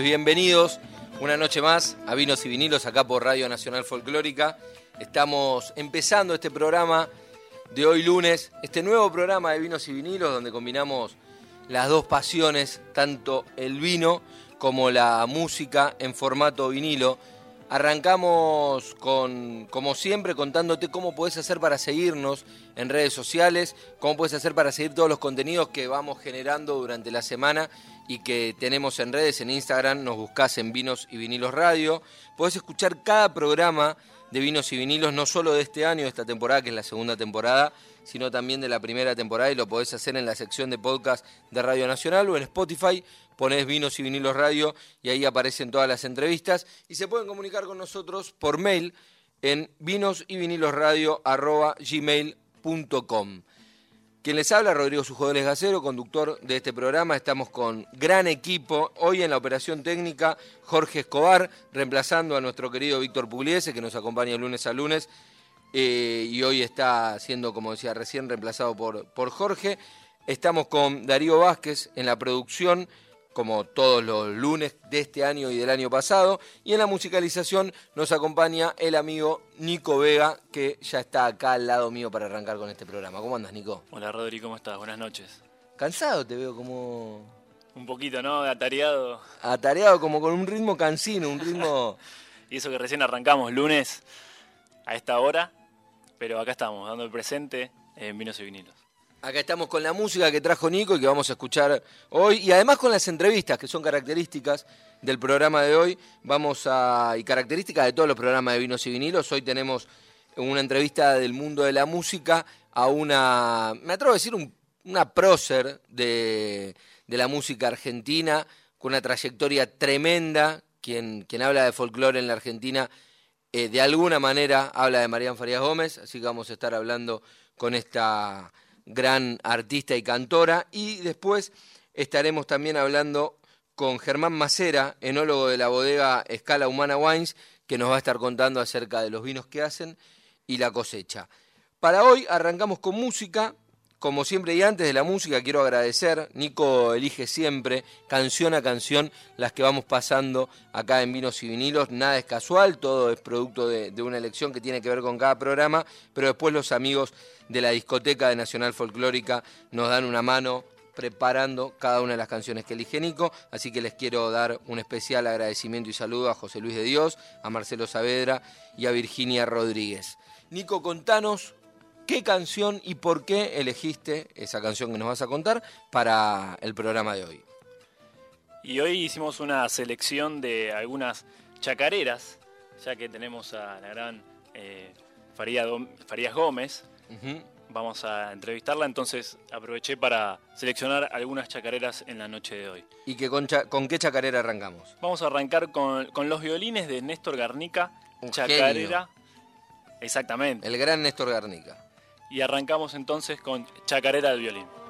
Bienvenidos una noche más a Vinos y Vinilos acá por Radio Nacional Folclórica. Estamos empezando este programa de hoy lunes, este nuevo programa de Vinos y Vinilos donde combinamos las dos pasiones, tanto el vino como la música en formato vinilo. Arrancamos con, como siempre, contándote cómo puedes hacer para seguirnos en redes sociales, cómo puedes hacer para seguir todos los contenidos que vamos generando durante la semana y que tenemos en redes, en Instagram, nos buscás en Vinos y Vinilos Radio. Podés escuchar cada programa de Vinos y Vinilos, no solo de este año, de esta temporada, que es la segunda temporada, sino también de la primera temporada y lo podés hacer en la sección de podcast de Radio Nacional o en Spotify. Ponés Vinos y Vinilos Radio y ahí aparecen todas las entrevistas y se pueden comunicar con nosotros por mail en vinos y vinilos radio. Quien les habla, Rodrigo Sujodoles Gacero, conductor de este programa. Estamos con gran equipo. Hoy en la operación técnica, Jorge Escobar, reemplazando a nuestro querido Víctor Pugliese, que nos acompaña lunes a lunes. Eh, y hoy está siendo, como decía recién, reemplazado por, por Jorge. Estamos con Darío Vázquez en la producción, como todos los lunes de este año y del año pasado. Y en la musicalización nos acompaña el amigo Nico Vega, que ya está acá al lado mío para arrancar con este programa. ¿Cómo andas, Nico? Hola Rodri, ¿cómo estás? Buenas noches. Cansado te veo como Un poquito, ¿no? Atareado. atareado, como con un ritmo cansino, un ritmo... Y eso que recién arrancamos lunes a esta hora, pero acá estamos, dando el presente en Vinos y Vinilos. Acá estamos con la música que trajo Nico y que vamos a escuchar hoy, y además con las entrevistas, que son características del programa de hoy, vamos a, y características de todos los programas de Vinos y Vinilos. Hoy tenemos una entrevista del mundo de la música a una, me atrevo a decir, un- una prócer de, de la música argentina, con una trayectoria tremenda, quien, quien habla de folclore en la Argentina eh, de alguna manera habla de Marian Farías Gómez, así que vamos a estar hablando con esta gran artista y cantora. Y después estaremos también hablando con Germán Macera, enólogo de la bodega Escala Humana Wines, que nos va a estar contando acerca de los vinos que hacen y la cosecha. Para hoy arrancamos con música. Como siempre y antes de la música quiero agradecer, Nico elige siempre, canción a canción, las que vamos pasando acá en Vinos y Vinilos. Nada es casual, todo es producto de, una elección que tiene que ver con cada programa, pero después los amigos de la discoteca de Nacional Folclórica nos dan una mano preparando cada una de las canciones que elige Nico, así que les quiero dar un especial agradecimiento y saludo a José Luis de Dios, a Marcelo Saavedra y a Virginia Rodríguez. Nico, contanos qué canción y por qué elegiste esa canción que nos vas a contar para el programa de hoy. Y hoy hicimos una selección de algunas chacareras, ya que tenemos a la gran eh, Faría Farías Gómez. Vamos a entrevistarla, entonces aproveché para seleccionar algunas chacareras en la noche de hoy. ¿Y que con, qué chacarera arrancamos? Vamos a arrancar con, con los violines de Néstor Garnica, Un chacarera. Exactamente. El gran Néstor Garnica. Y arrancamos entonces con Chacarera del Violín.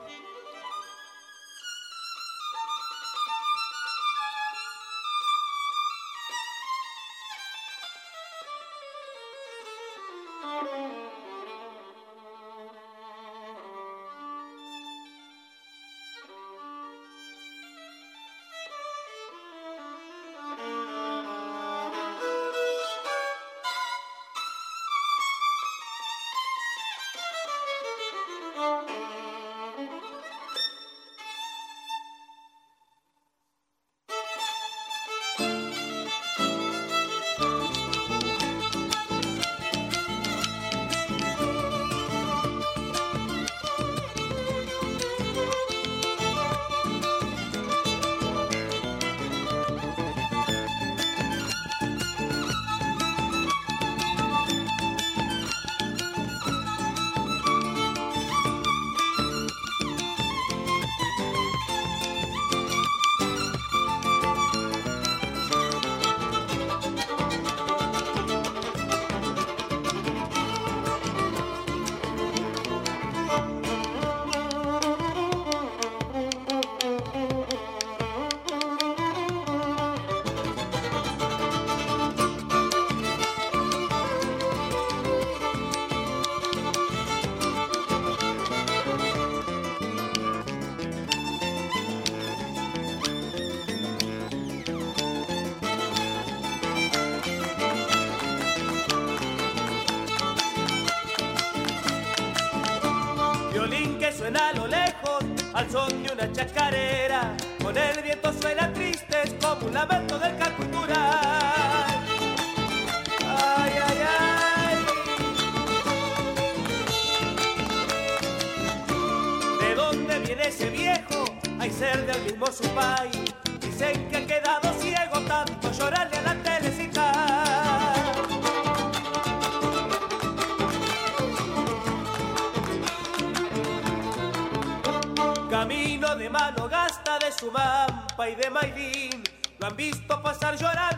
Y de maidín. Lo han visto pasar llorando,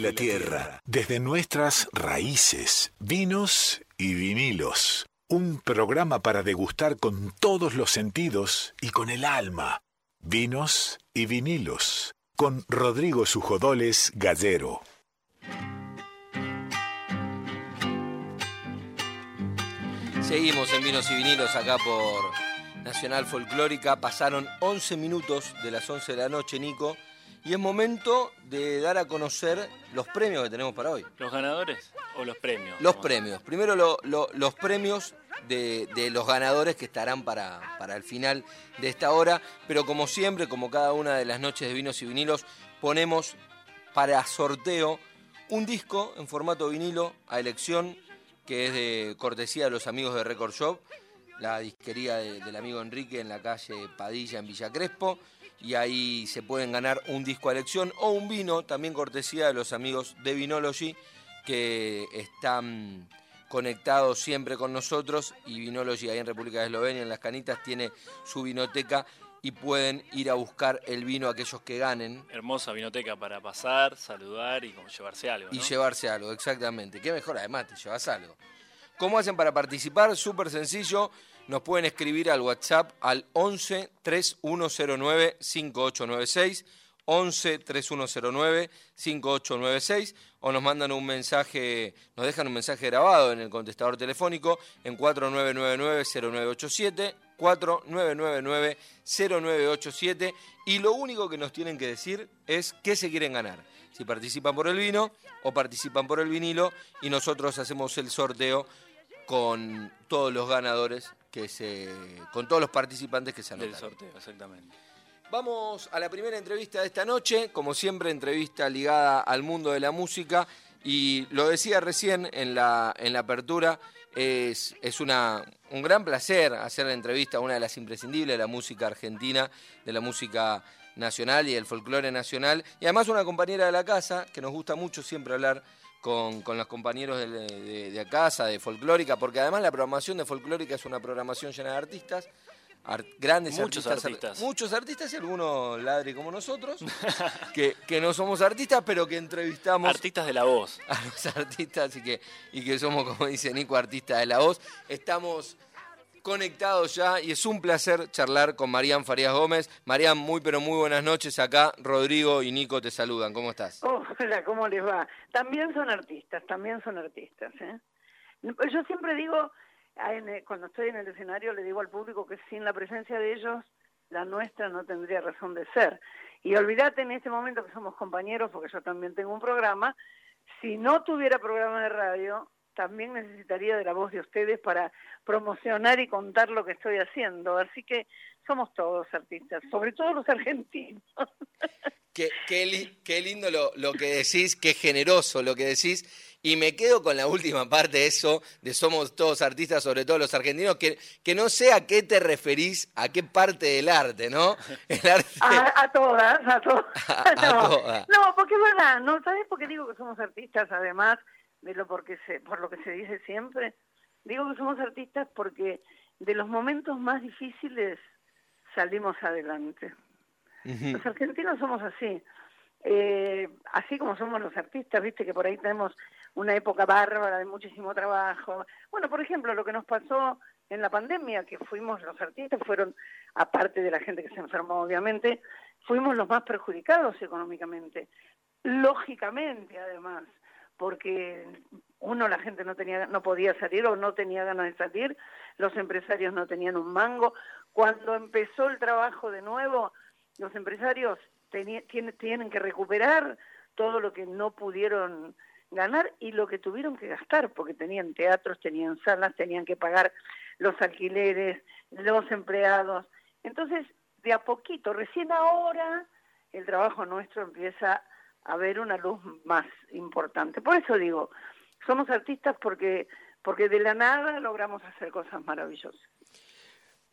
La tierra, desde nuestras raíces, vinos y vinilos. Un programa para degustar con todos los sentidos y con el alma. Vinos y vinilos. Con Rodrigo Sujodoles Gallero. Seguimos en Vinos y Vinilos acá por Nacional Folclórica. Pasaron 11 minutos de las 11 de la noche, Nico. Y es momento de dar a conocer los premios que tenemos para hoy. ¿Los ganadores o los premios? Los premios. Primero lo- lo- los premios de, de los ganadores que estarán para, para el final de esta hora. Pero como siempre, como cada una de las noches de vinos y vinilos, ponemos para sorteo un disco en formato vinilo a elección que es de cortesía de los amigos de Record Shop, la disquería de- del amigo Enrique en la calle Padilla en Villa Crespo. Y ahí se pueden ganar un disco a elección o un vino, también cortesía de los amigos de Vinology, que están conectados siempre con nosotros. Y Vinology ahí en República de Eslovenia, en Las Canitas, tiene su vinoteca y pueden ir a buscar el vino a aquellos que ganen Hermosa vinoteca para pasar, saludar y como llevarse algo. y llevarse algo, exactamente. Qué mejor además, te llevas algo. ¿Cómo hacen para participar? Súper sencillo. Nos pueden escribir al WhatsApp al 11 3109 5896. 11 3109 5896 o nos mandan un mensaje, nos dejan un mensaje grabado en el contestador telefónico en 4999-0987, 4999-0987 y lo único que nos tienen que decir es qué se quieren ganar, si participan por el vino o participan por el vinilo y nosotros hacemos el sorteo con todos los ganadores que se con todos los participantes que se Del anotaron. sorteo, exactamente. Vamos a la primera entrevista de esta noche, como siempre entrevista ligada al mundo de la música y lo decía recién en la, en la apertura, es, es una, un gran placer hacer la entrevista a una de las imprescindibles de la música argentina, de la música nacional y del folclore nacional y además una compañera de la casa que nos gusta mucho siempre hablar con, con los compañeros de, de, de casa, de folclórica, porque además la programación de folclórica es una programación llena de artistas, ar- grandes Muchos artistas, artistas. muchos artistas y algunos ladri como nosotros, que, que no somos artistas, pero que entrevistamos Artistas de la voz. a los artistas y que, y que somos, como dice Nico, artistas de la voz. Estamos conectados ya y es un placer charlar con Marían Farías Gómez. Marían, muy pero muy buenas noches. Acá Rodrigo y Nico te saludan. ¿Cómo estás? Hola, ¿cómo les va? También son artistas, también son artistas. ¿eh? Yo siempre digo, ah, el- cuando estoy en el escenario, le digo al público que sin la presencia de ellos, la nuestra no tendría razón de ser. Y olvídate en este momento que somos compañeros, porque yo también tengo un programa, si no tuviera programa de radio, también necesitaría de la voz de ustedes para promocionar y contar lo que estoy haciendo. Así que somos todos artistas, sobre todo los argentinos. Qué, qué, lindo lo, lo, que decís, qué generoso lo que decís. Y me quedo con la última parte de eso, de somos todos artistas, sobre todo los argentinos, que, que no sé a qué te referís, a qué parte del arte, ¿no? El arte... A, todas, a, todas. no, porque es verdad, ¿no? ¿Sabes por qué digo que somos artistas, además de lo porque se, por lo que se dice siempre? Digo que somos artistas porque de los momentos más difíciles salimos adelante. Los argentinos somos así. Eh, así como somos los artistas, viste que por ahí tenemos una época bárbara de muchísimo trabajo. Bueno, por ejemplo, lo que nos pasó en la pandemia, que fuimos los artistas, fueron, aparte de la gente que se enfermó, obviamente, fuimos los más perjudicados económicamente. Lógicamente, además, porque uno, la gente no tenía, no podía salir o no tenía ganas de salir, los empresarios no tenían un mango. Cuando empezó el trabajo de nuevo, los empresarios tienen, que recuperar todo lo que no pudieron ganar y lo que tuvieron que gastar, porque tenían teatros, tenían salas, tenían que pagar los alquileres, los empleados. Entonces, de a poquito, recién ahora, el trabajo nuestro empieza a ver una luz más importante. Por eso digo, somos artistas porque, porque de la nada logramos hacer cosas maravillosas.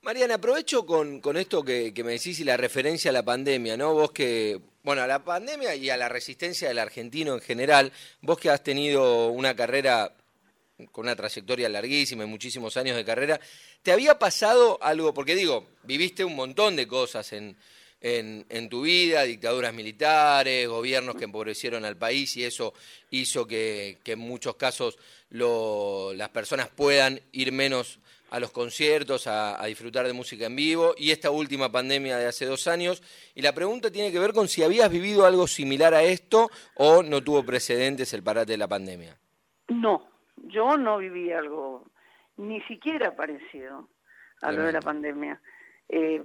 Mariana, aprovecho con, con esto que, me decís y la referencia a la pandemia, ¿no? Vos que, bueno, a la pandemia y a la resistencia del argentino en general, vos que has tenido una carrera con una trayectoria larguísima y muchísimos años de carrera, ¿te había pasado algo? Porque digo, viviste un montón de cosas en, en, tu vida, dictaduras militares, gobiernos que empobrecieron al país y eso hizo que, que en muchos casos lo, las personas puedan ir menos a los conciertos, a, disfrutar de música en vivo y esta última pandemia de hace dos años. Y la pregunta tiene que ver con si habías vivido algo similar a esto o no tuvo precedentes el parate de la pandemia. No, yo no viví algo ni siquiera parecido a lo de la pandemia. Eh,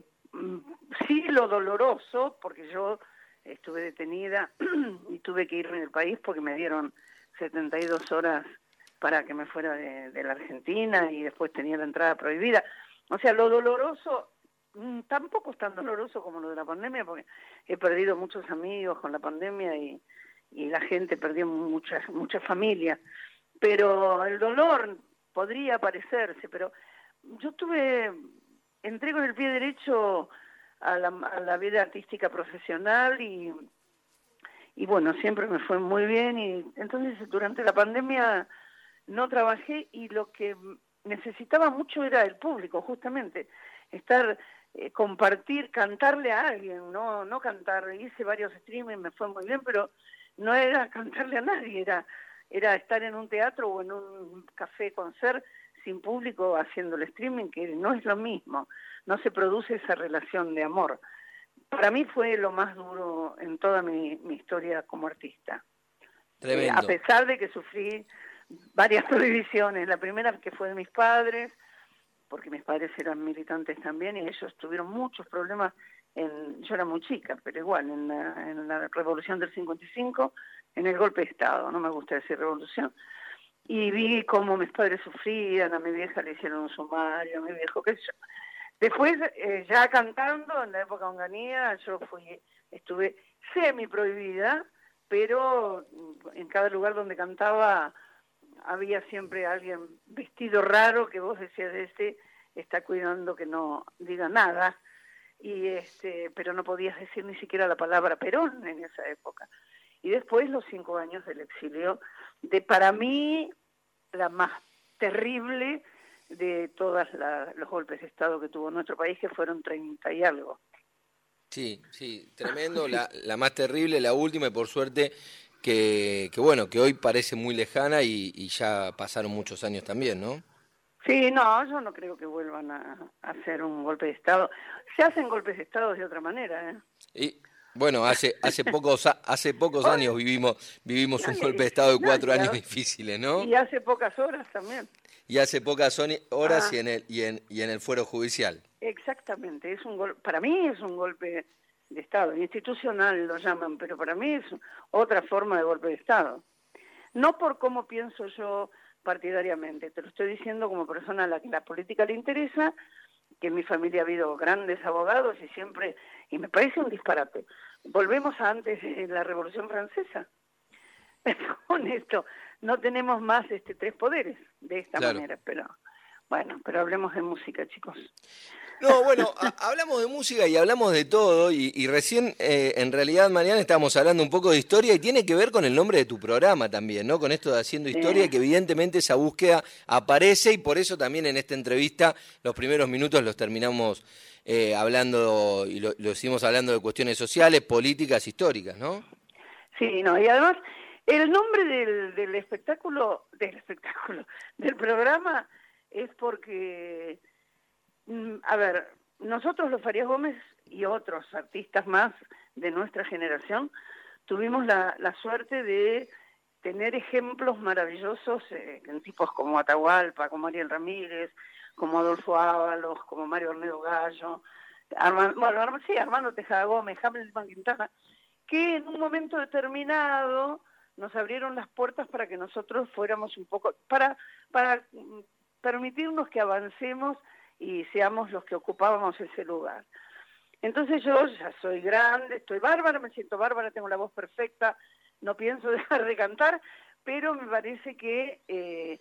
sí lo doloroso, porque yo estuve detenida y tuve que irme del país porque me dieron 72 horas para que me fuera de, la Argentina y después tenía la entrada prohibida. O sea, lo doloroso mm, tampoco es tan doloroso como lo de la pandemia, porque he perdido muchos amigos con la pandemia y, y la gente perdió muchas muchas familias. Pero el dolor podría parecerse, pero yo tuve, entré con el pie derecho a la, vida artística profesional y, bueno, siempre me fue muy bien y entonces durante la pandemia no trabajé y lo que necesitaba mucho era el público, justamente, estar, eh, compartir, cantarle a alguien, no, no cantar, hice varios streamings, me fue muy bien, pero no era cantarle a nadie, era, era estar en un teatro o en un café concert sin público haciendo el streaming, que no es lo mismo, no se produce esa relación de amor. Para mí fue lo más duro en toda mi, historia como artista. Eh, a pesar de que sufrí varias prohibiciones. La primera que fue de mis padres, porque mis padres eran militantes también y ellos tuvieron muchos problemas. En, yo era muy chica, pero igual, en la, en la revolución del 55, en el golpe de Estado, no me gusta decir revolución, y vi cómo mis padres sufrían, a mi vieja le hicieron un sumario, a mi viejo, qué sé yo. Después, eh, ya cantando, en la época onganía, yo fui, estuve semi prohibida, pero en cada lugar donde cantaba había siempre alguien vestido raro que vos decías, este está cuidando que no diga nada, y este, pero no podías decir ni siquiera la palabra Perón en esa época. Y después los cinco años del exilio, de para mí la más terrible de todos los golpes de Estado que tuvo nuestro país, que fueron treinta y algo. Sí, sí, tremendo, la, la más terrible, la última, y por suerte que, bueno, que hoy parece muy lejana y, ya pasaron muchos años también, ¿no? Sí, no, yo no creo que vuelvan a, hacer un golpe de Estado. Se hacen golpes de Estado de otra manera, ¿eh? Y, bueno, hace hace pocos hace pocos años vivimos vivimos un golpe de estado de cuatro años difíciles, ¿no? Y hace pocas horas también. Y hace pocas horas ah. y en el y en y en el fuero judicial. Exactamente, es un gol, para mí es un golpe de Estado, institucional lo llaman, pero para mí es otra forma de golpe de Estado. No por cómo pienso yo partidariamente, te lo estoy diciendo como persona a la que la política le interesa, que en mi familia ha habido grandes abogados y siempre, y me parece un disparate. Volvemos a antes de la Revolución Francesa. Con esto, no tenemos más este tres poderes de esta manera, pero bueno, pero hablemos de música, chicos. No, bueno, hablamos de música y hablamos de todo y, recién, eh, en realidad, mañana estábamos hablando un poco de historia y tiene que ver con el nombre de tu programa también, ¿no? Con esto de Haciendo Historia, que evidentemente esa búsqueda aparece y por eso también en esta entrevista los primeros minutos los terminamos eh, hablando y lo, hicimos hablando de cuestiones sociales, políticas, históricas, ¿no? Sí, no, y además el nombre del, del espectáculo, del espectáculo, del programa es porque a ver, nosotros los Farías Gómez y otros artistas más de nuestra generación tuvimos la, suerte de tener ejemplos maravillosos eh, en tipos como Atahualpa, como Ariel Ramírez, como Adolfo Ábalos, como Mario Ornedo Gallo, Armando, bueno, sí, Armando Tejada Gómez, Hamilton Quintana, que en un momento determinado nos abrieron las puertas para que nosotros fuéramos un poco, para, para mm, permitirnos que avancemos y seamos los que ocupábamos ese lugar. Entonces yo ya soy grande, estoy bárbara, me siento bárbara, tengo la voz perfecta, no pienso dejar de cantar, pero me parece que eh,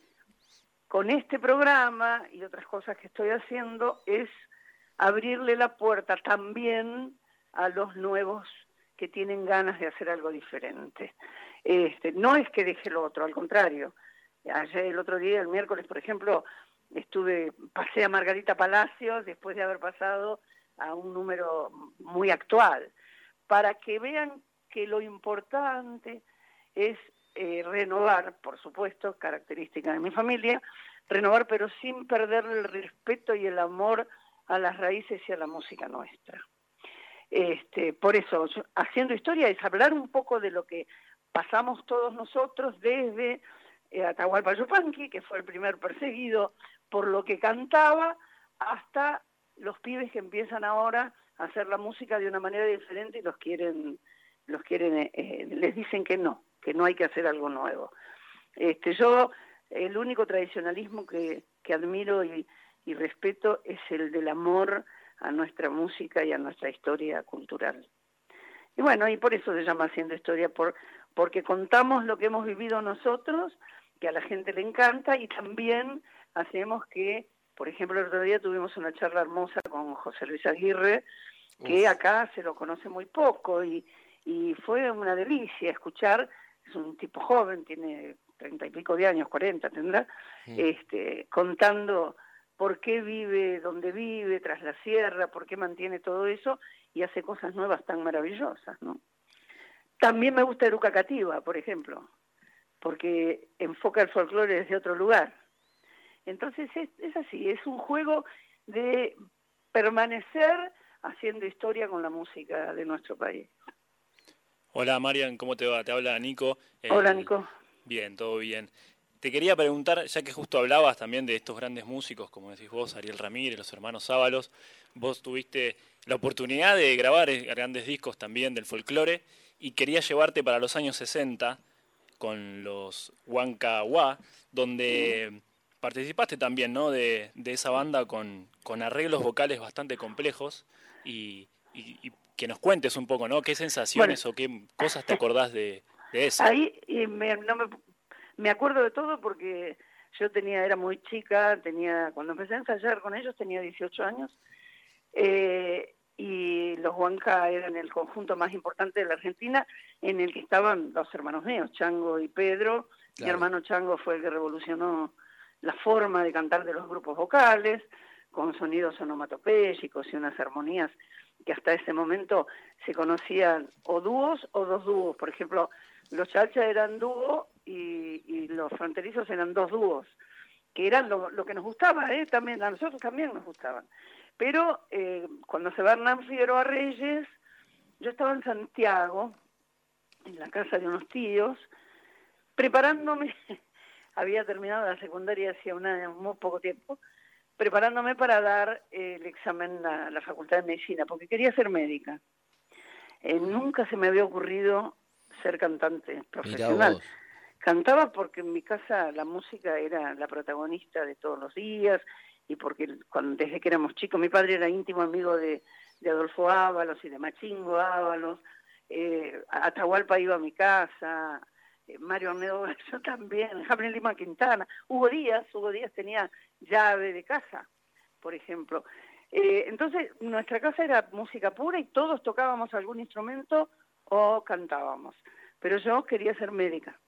con este programa y otras cosas que estoy haciendo es abrirle la puerta también a los nuevos que tienen ganas de hacer algo diferente. Este, no es que deje lo otro, al contrario. Ayer, el otro día, el miércoles, por ejemplo, estuve, pasé a Margarita Palacios después de haber pasado a un número muy actual, para que vean que lo importante es eh, renovar, por supuesto, característica de mi familia, renovar pero sin perder el respeto y el amor a las raíces y a la música nuestra. Este, por eso, haciendo historia es hablar un poco de lo que pasamos todos nosotros desde Atahualpa Yupanqui, que fue el primer perseguido por lo que cantaba hasta los pibes que empiezan ahora a hacer la música de una manera diferente y los quieren, los quieren, eh, eh, les dicen que no, que no hay que hacer algo nuevo. Este, yo el único tradicionalismo que, que admiro y, y respeto es el del amor a nuestra música y a nuestra historia cultural. Y bueno, y por eso se llama Haciendo Historia, por, porque contamos lo que hemos vivido nosotros, que a la gente le encanta, y también hacemos que, por ejemplo, el otro día tuvimos una charla hermosa con José Luis Aguirre, que acá se lo conoce muy poco y, y fue una delicia escuchar, es un tipo joven, tiene treinta y pico de años, cuarenta tendrá, este, contando por qué vive donde vive, tras la sierra, por qué mantiene todo eso y hace cosas nuevas tan maravillosas, ¿no? También me gusta Eruca Cativa, por ejemplo, porque enfoca el folclore desde otro lugar. Entonces es, así, es un juego de permanecer haciendo historia con la música de nuestro país. Hola Marian, ¿cómo te va? Te habla Nico. Hola Nico. Bien, todo bien. Te quería preguntar, ya que justo hablabas también de estos grandes músicos, como decís vos, Ariel Ramírez, los hermanos Ábalos, vos tuviste la oportunidad de grabar grandes discos también del folclore y quería llevarte para los años 60 con los Huanca donde participaste también, ¿no? De, esa banda con, con, arreglos vocales bastante complejos y, que nos cuentes un poco, ¿no? ¿Qué sensaciones o qué cosas te acordás de, eso? Ahí me, no me, me acuerdo de todo porque yo tenía, era muy chica, tenía, cuando empecé a ensayar con ellos tenía 18 años, eh, y los Huanca eran el conjunto más importante de la Argentina, en el que estaban dos hermanos míos, Chango y Pedro. Mi hermano Chango fue el que revolucionó la forma de cantar de los grupos vocales, con sonidos onomatopéyicos y unas armonías que hasta ese momento se conocían o dúos o dos dúos. Por ejemplo, los chachas eran dúo y, los fronterizos eran dos dúos, que eran lo, que nos gustaba, ¿eh? también, a nosotros también nos gustaban. Pero eh, cuando se va Hernán Figueroa Reyes, yo estaba en Santiago, en la casa de unos tíos, preparándome había terminado la secundaria hacía muy poco tiempo, preparándome para dar el examen a la Facultad de Medicina, porque quería ser médica. Eh, nunca se me había ocurrido ser cantante profesional. Cantaba porque en mi casa la música era la protagonista de todos los días y porque cuando, desde que éramos chicos, mi padre era íntimo amigo de, Adolfo Ábalos y de Machingo Ábalos, eh, Atahualpa iba a mi casa, eh, Mario Arnedo yo también, Javier Lima Quintana, Hugo Díaz, Hugo Díaz tenía llave de casa, por ejemplo. Eh, entonces, nuestra casa era música pura y todos tocábamos algún instrumento o cantábamos. Pero yo quería ser médica.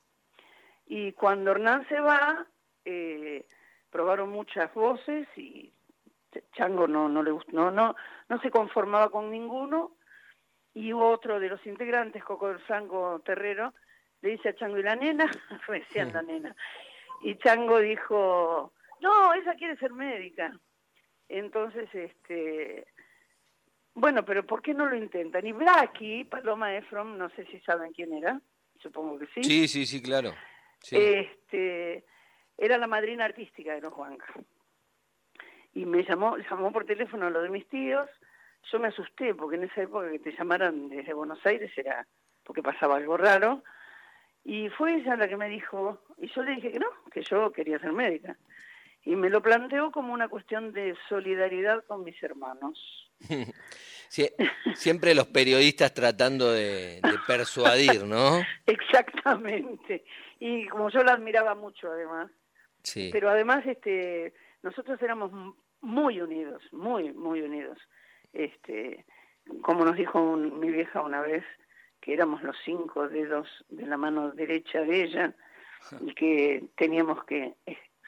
Y cuando Hernán se va, eh, probaron muchas voces y Chango no, no le gustó, no, no, no se conformaba con ninguno. Y otro de los integrantes, Coco del Sango Terrero, le dice a Chango, ¿y la nena? Decían la nena. Y Chango dijo, no, ella quiere ser médica. Entonces, este, bueno, pero ¿por qué no lo intentan? Y Blackie, Paloma Efron, no sé si saben quién era, supongo que sí. Sí, sí, sí, claro. Este, era la madrina artística de los Juanca. Y me llamó, llamó por teléfono a lo de mis tíos. Yo me asusté porque en esa época que te llamaran desde Buenos Aires era porque pasaba algo raro. Y fue ella la que me dijo, y yo le dije que no, que yo quería ser médica y me lo planteó como una cuestión de solidaridad con mis hermanos. siempre los periodistas tratando de, persuadir, ¿no? Exactamente. Y como yo la admiraba mucho, además. Pero además, este, nosotros éramos muy unidos, muy, muy unidos. Este, como nos dijo mi vieja una vez, que éramos los cinco dedos de la mano derecha de ella y que teníamos que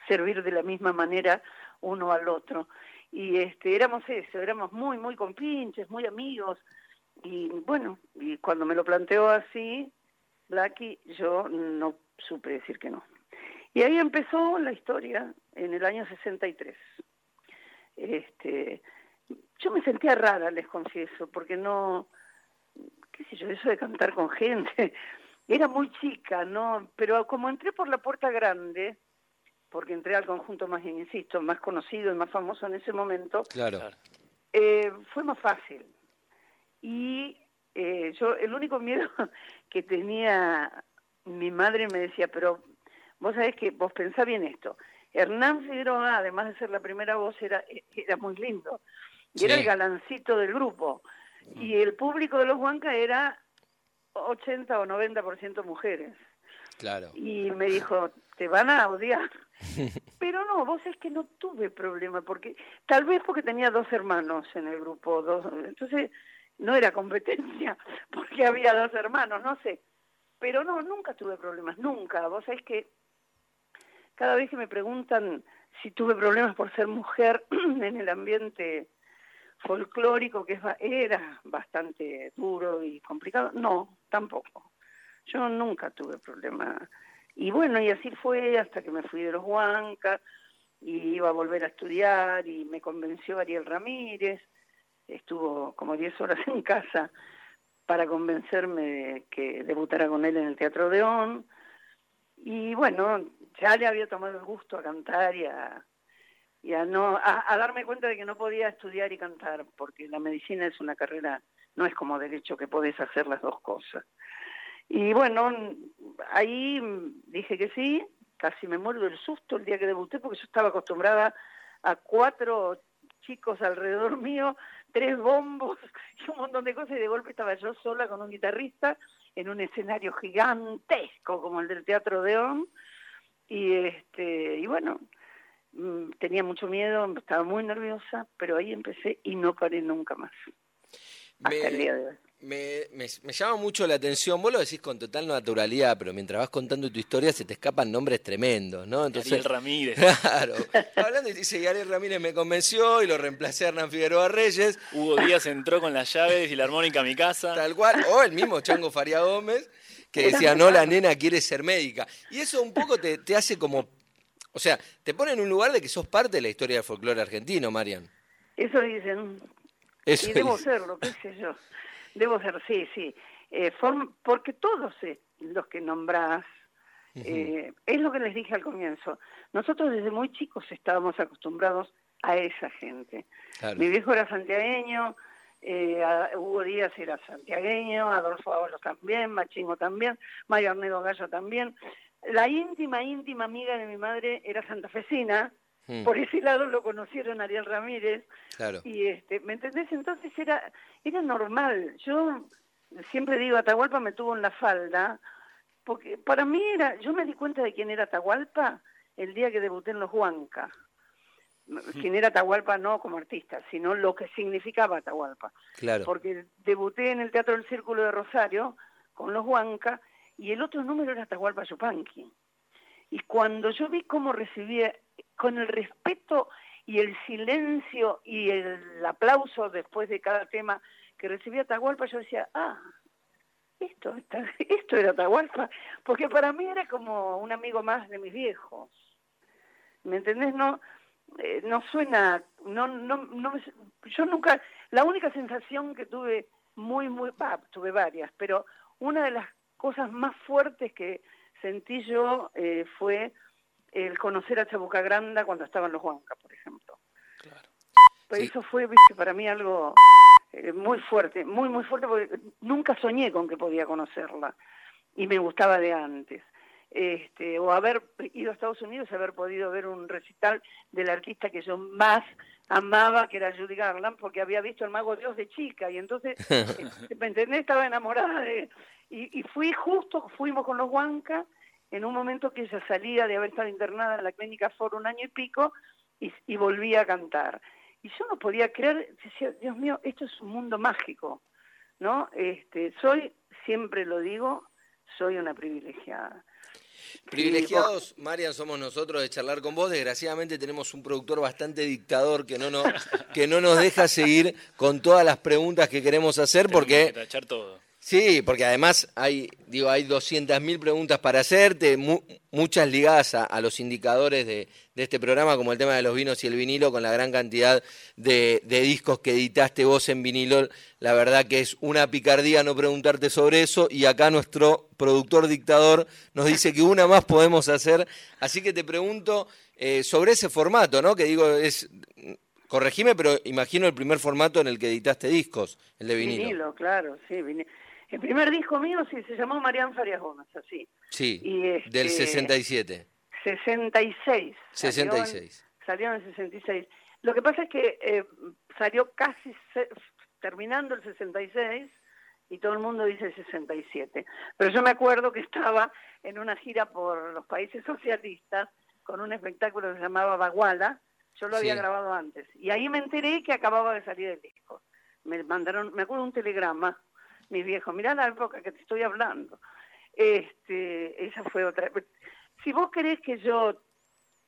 servir de la misma manera uno al otro. Y este, éramos eso, éramos muy, muy compinches, muy amigos. Y bueno, y cuando me lo planteó así, Blackie, yo no supe decir que no. Y ahí empezó la historia en el año 63. Este, yo me sentía rara, les confieso, porque no, qué sé yo, eso de cantar con gente, era muy chica, ¿no? Pero como entré por la puerta grande, porque entré al conjunto más, insisto, más conocido y más famoso en ese momento, claro. Eh, fue más fácil. Y eh, yo, el único miedo que tenía mi madre me decía, pero vos sabés que vos pensá bien esto. Hernán Figueroa, además de ser la primera voz, era, era muy lindo. Y era el galancito del grupo. Y el público de los Huanca era 80 o 90% mujeres. Claro. Y me dijo, te van a odiar. Pero no, vos es que no tuve problema, porque tal vez porque tenía dos hermanos en el grupo, dos, entonces no era competencia, porque había dos hermanos, no sé. Pero no, nunca tuve problemas, nunca. Vos sabés que cada vez que me preguntan si tuve problemas por ser mujer en el ambiente folclórico, que era bastante duro y complicado, no, tampoco. Yo nunca tuve problemas y bueno, y así fue hasta que me fui de los Huancas y iba a volver a estudiar y me convenció Ariel Ramírez. Estuvo como 10 horas en casa para convencerme de que debutara con él en el Teatro de. Y bueno, ya le había tomado el gusto a cantar y a, y a no a, darme cuenta de que no podía estudiar y cantar, porque la medicina es una carrera, no es como derecho que podés hacer las dos cosas. Y bueno, ahí dije que sí, casi me muero del susto el día que debuté porque yo estaba acostumbrada a cuatro chicos alrededor mío, tres bombos y un montón de cosas y de golpe estaba yo sola con un guitarrista en un escenario gigantesco como el del Teatro de On y este y bueno, mm, tenía mucho miedo, estaba muy nerviosa, pero ahí empecé y no paré nunca más. Hasta el día de hoy me, me, llama mucho la atención, vos lo decís con total naturalidad, pero mientras vas contando tu historia se te escapan nombres tremendos, ¿no? Entonces, Ariel Ramírez. Claro. Hablando y dice, Ariel Ramírez me convenció y lo reemplacé a Hernán Figueroa Reyes. Hugo Díaz entró con las llaves y la armónica a mi casa. Tal cual. O el mismo Chango Faria Gómez, que decía, no, la nena quiere ser médica. Y eso un poco te, te hace como... O sea, te pone en un lugar de que sos parte de la historia del folclore argentino, Marian. Eso dicen. Eso y debo serlo, qué sé yo. Debo ser, sí, sí. Eh, porque todos eh, los que nombrás, eh, es lo que les dije al comienzo. Nosotros desde muy chicos estábamos acostumbrados a esa gente. Mi viejo era santiagueño, Hugo Díaz era santiagueño, Adolfo Ábalos también, Machingo también, Mario Arnedo Gallo también. la íntima, íntima amiga de mi madre era santafesina, Mm, por ese lado lo conocieron Ariel Ramírez, Claro. y este, ¿me entendés? Entonces era, era normal. Yo siempre digo, Atahualpa me tuvo en la falda, porque para mí era, yo me di cuenta de quién era Atahualpa el día que debuté en los Huanca. Quién era Atahualpa no como artista, sino lo que significaba Atahualpa. Claro. Porque debuté en el Teatro del Círculo de Rosario con los Huanca y el otro número era Atahualpa Yupanqui. Y cuando yo vi cómo recibía, con el respeto y el silencio y el aplauso después de cada tema que recibía Atahualpa, yo decía, ah, esto, esta- esto era Atahualpa, porque para mí era como un amigo más de mis viejos. ¿Me entendés? No, eh, no suena, no, no, no yo nunca, la única sensación que tuve muy, muy, bah, tuve varias, pero una de las cosas más fuertes que sentí yo eh, fue el conocer a Chabuca Granda cuando estaban los Huanca, por ejemplo. Claro. Sí. eso fue, viste, para mí algo eh, muy fuerte, muy, muy fuerte, porque nunca soñé con que podía conocerla y me gustaba de antes. Este, o haber ido a Estados Unidos y haber podido ver un recital del artista que yo más amaba, que era Judy Garland, porque había visto el Mago Dios de chica, y entonces, eh, ¿me entendés? Estaba enamorada de... Y, y fui justo, fuimos con los Huanca, en un momento que ella salía de haber estado internada en la clínica For un año y pico, y, y volvía a cantar. Y yo no podía creer, decía, Dios mío, esto es un mundo mágico, ¿no? Este, soy, siempre lo digo, soy una privilegiada. Privilegiados, Marian, somos nosotros de charlar con vos. Desgraciadamente tenemos un productor bastante dictador que no nos, que no nos deja seguir con todas las preguntas que queremos hacer porque tachar todo. Sí, porque además hay, digo, hay 200.000 preguntas para hacerte, mu- muchas ligadas a, los indicadores de, de este programa, como el tema de los vinos y el vinilo, con la gran cantidad de, de discos que editaste vos en vinilo. La verdad que es una picardía no preguntarte sobre eso, y acá nuestro productor dictador nos dice que una más podemos hacer. Así que te pregunto eh, sobre ese formato, ¿no? Que digo, es. Corregime, pero imagino el primer formato en el que editaste discos, el de vinilo. claro, sí. vini- El primer disco mío sí se llamó Marián Farias Gómez, así. Sí, Y este- del 67. 66. Salió en- 66. Salió en el 66. Lo que pasa es que eh, salió casi se- terminando el 66 y todo el mundo dice 67. Pero yo me acuerdo que estaba en una gira por los países socialistas con un espectáculo que se llamaba Baguala. Yo lo había Sí. grabado antes. Y ahí me enteré que acababa de salir el disco. Me mandaron, me acuerdo un telegrama, mis viejos, mirá la época que te estoy hablando. Este, esa fue otra. Si vos querés que yo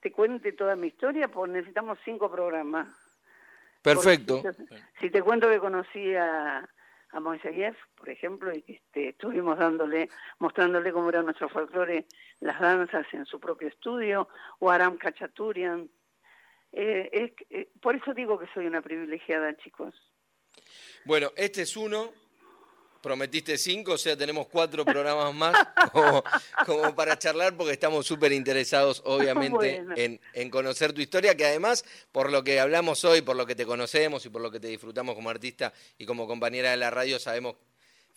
te cuente toda mi historia, pues necesitamos cinco programas. Perfecto. Porque Si, te cuento que conocí a, a Moiseyev, por ejemplo, y que este, estuvimos dándole, mostrándole cómo era nuestro folclore, las danzas en su propio estudio, o Aram Kachaturian. Eh, es eh, por eso digo que soy una privilegiada, chicos. Bueno, este es uno. Prometiste cinco, o sea, tenemos cuatro programas más como, como para charlar porque estamos súper interesados, obviamente, Bueno. en, en conocer tu historia, que además, por lo que hablamos hoy, por lo que te conocemos y por lo que te disfrutamos como artista y como compañera de la radio, sabemos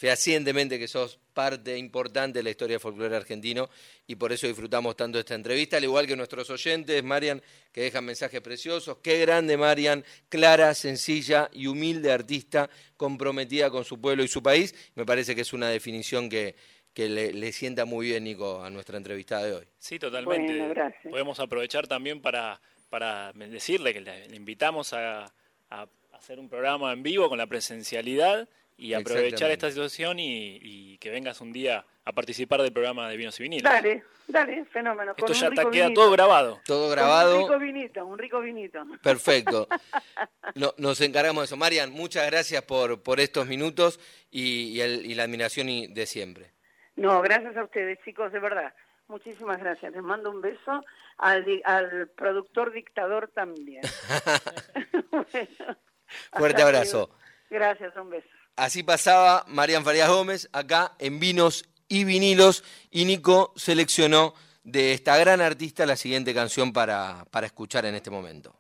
fehacientemente que sos parte importante de la historia del folclore argentino y por eso disfrutamos tanto esta entrevista, al igual que nuestros oyentes, Marian, que dejan mensajes preciosos. Qué grande, Marian, clara, sencilla y humilde artista, comprometida con su pueblo y su país. Me parece que es una definición que, que le, le sienta muy bien, Nico, a nuestra entrevistada de hoy. Sí, totalmente. Bueno, gracias. Podemos aprovechar también para, para decirle que le, le invitamos a, a hacer un programa en vivo con la presencialidad y aprovechar esta situación y, y que vengas un día a participar del programa de Vinos y Vinilos. Dale, dale, fenómeno. Esto con ya un está, rico queda vinito. todo grabado. Todo Con grabado. Un rico vinito, un rico vinito. Perfecto. No- nos encargamos de eso. Marian, muchas gracias por, por estos minutos y, y el- y la admiración de siempre. No, gracias a ustedes, chicos, de verdad. Muchísimas gracias. Les mando un beso al, di- al productor dictador también. Bueno, Fuerte abrazo. luego. Gracias, un beso. Así pasaba Marian Farías Gómez acá en Vinos y Vinilos y Nico seleccionó de esta gran artista la siguiente canción para, para escuchar en este momento.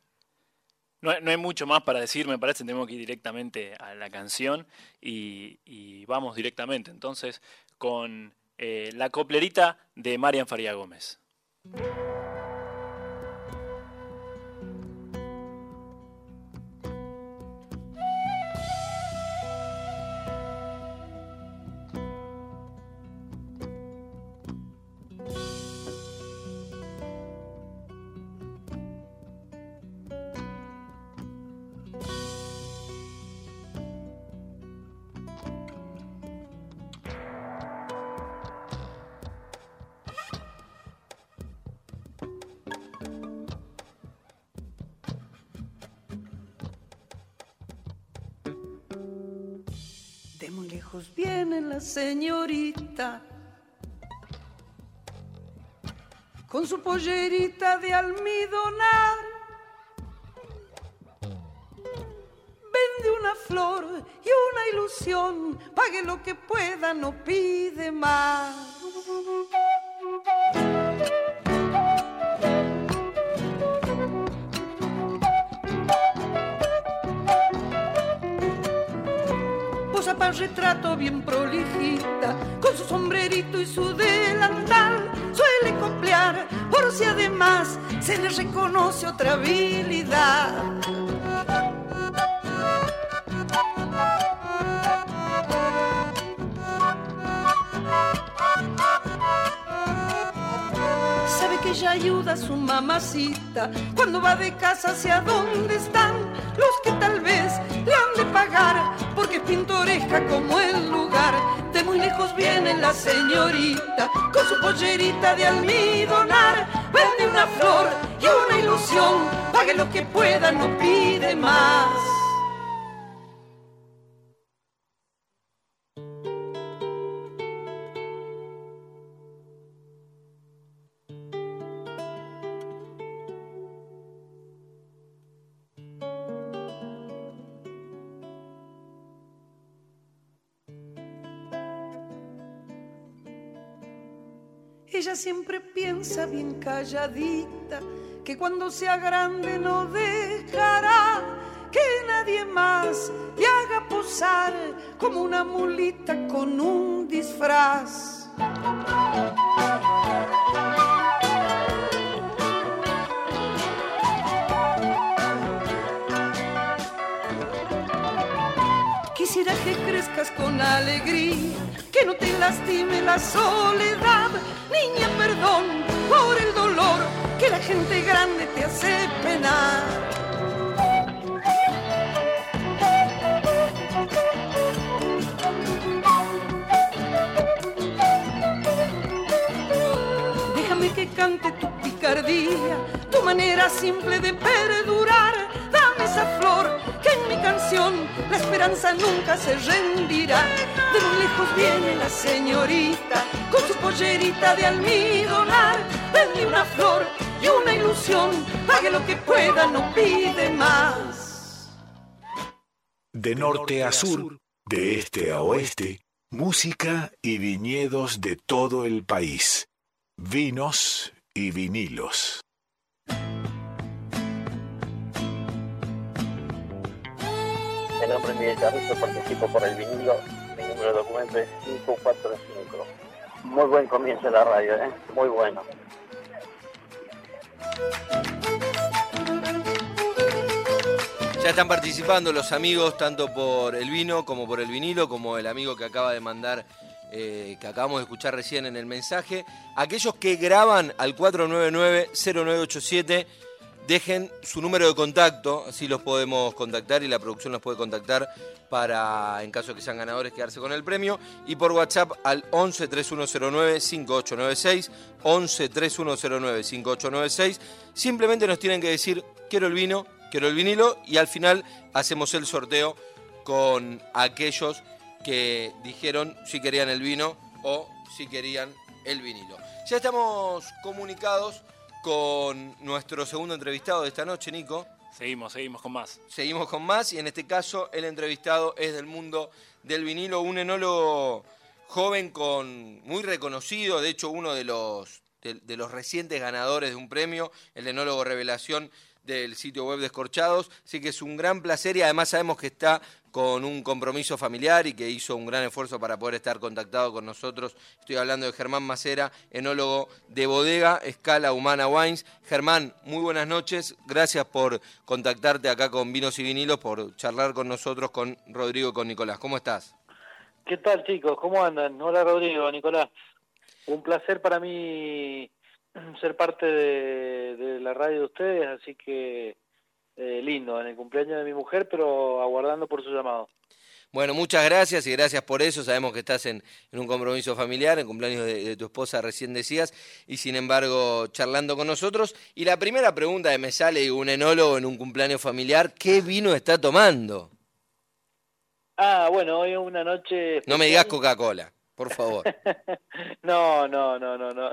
No, no hay mucho más para decir, me parece, tenemos que ir directamente a la canción y, y vamos directamente. Entonces, con eh, La coplerita de Marian Faría Gómez. Con su pollerita de almidonar. Vende una flor y una ilusión, pague lo que pueda, no pide más. Retrato bien prolijita, con su sombrerito y su delantal, suele coplear, por si además se le reconoce otra habilidad. Sabe que ella ayuda a su mamacita cuando va de casa hacia donde están los que tal vez le han de pagar porque es pintoresca como el lugar. De muy lejos viene la señorita con su pollerita de almidonar. Vende una flor y una ilusión, pague lo que pueda, no pide más. Siempre piensa bien calladita que cuando sea grande no dejará que nadie más le haga posar como una mulita con un disfraz. Que crezcas con alegría, que no te lastime la soledad niña, perdón por el dolor que la gente grande te hace penar. Déjame que cante tu picardía, tu manera simple de perdurar. Dame esa flor la esperanza nunca se rendirá. De muy lejos viene la señorita con su pollerita de almidonar. Vende una flor y una ilusión, pague lo que pueda, no pide más. De norte a sur, de este a oeste, música y viñedos de todo el país, vinos y vinilos. Nombre es Miguel Carrizo, participo por el vinilo. Mi número de documento es 545. Muy buen comienzo de la radio, ¿eh? Muy bueno. Ya están participando los amigos tanto por el vino como por el vinilo, como el amigo que acaba de mandar, eh, que acabamos de escuchar recién en el mensaje. Aquellos que graban al 499-0987 dejen su número de contacto, así los podemos contactar y la producción los puede contactar para, en caso de que sean ganadores, quedarse con el premio. Y por WhatsApp al 11 3109 5896, 11 3109 5896. Simplemente nos tienen que decir, quiero el vino, quiero el vinilo, y al final hacemos el sorteo con aquellos que dijeron si querían el vino o si querían el vinilo. Ya estamos comunicados con nuestro segundo entrevistado de esta noche, Nico. Seguimos, seguimos con más. Seguimos con más y en este caso el entrevistado es del mundo del vinilo, un enólogo joven con muy reconocido, de hecho uno de los, de, los recientes ganadores de un premio, el enólogo revelación del sitio web de Escorchados. Así que es un gran placer y además sabemos que está con un compromiso familiar y que hizo un gran esfuerzo para poder estar contactado con nosotros. Estoy hablando de Germán Macera, enólogo de bodega Escala Humana Wines. Germán, muy buenas noches. Gracias por contactarte acá con Vinos y Vinilos, por charlar con nosotros, con Rodrigo y con Nicolás. ¿Cómo estás? ¿Qué tal chicos? ¿Cómo andan? Hola Rodrigo, Nicolás. Un placer para mí ser parte de, la radio de ustedes, así que eh, lindo, en el cumpleaños de mi mujer, pero aguardando por su llamado. Bueno, muchas gracias y gracias por eso. Sabemos que estás en, un compromiso familiar, en cumpleaños de, tu esposa, recién decías, y sin embargo charlando con nosotros. Y la primera pregunta que me sale, un enólogo en un cumpleaños familiar, ¿qué vino está tomando? Ah, bueno, hoy es una noche... No me digas Coca-Cola, por favor. no, no, no, no, no.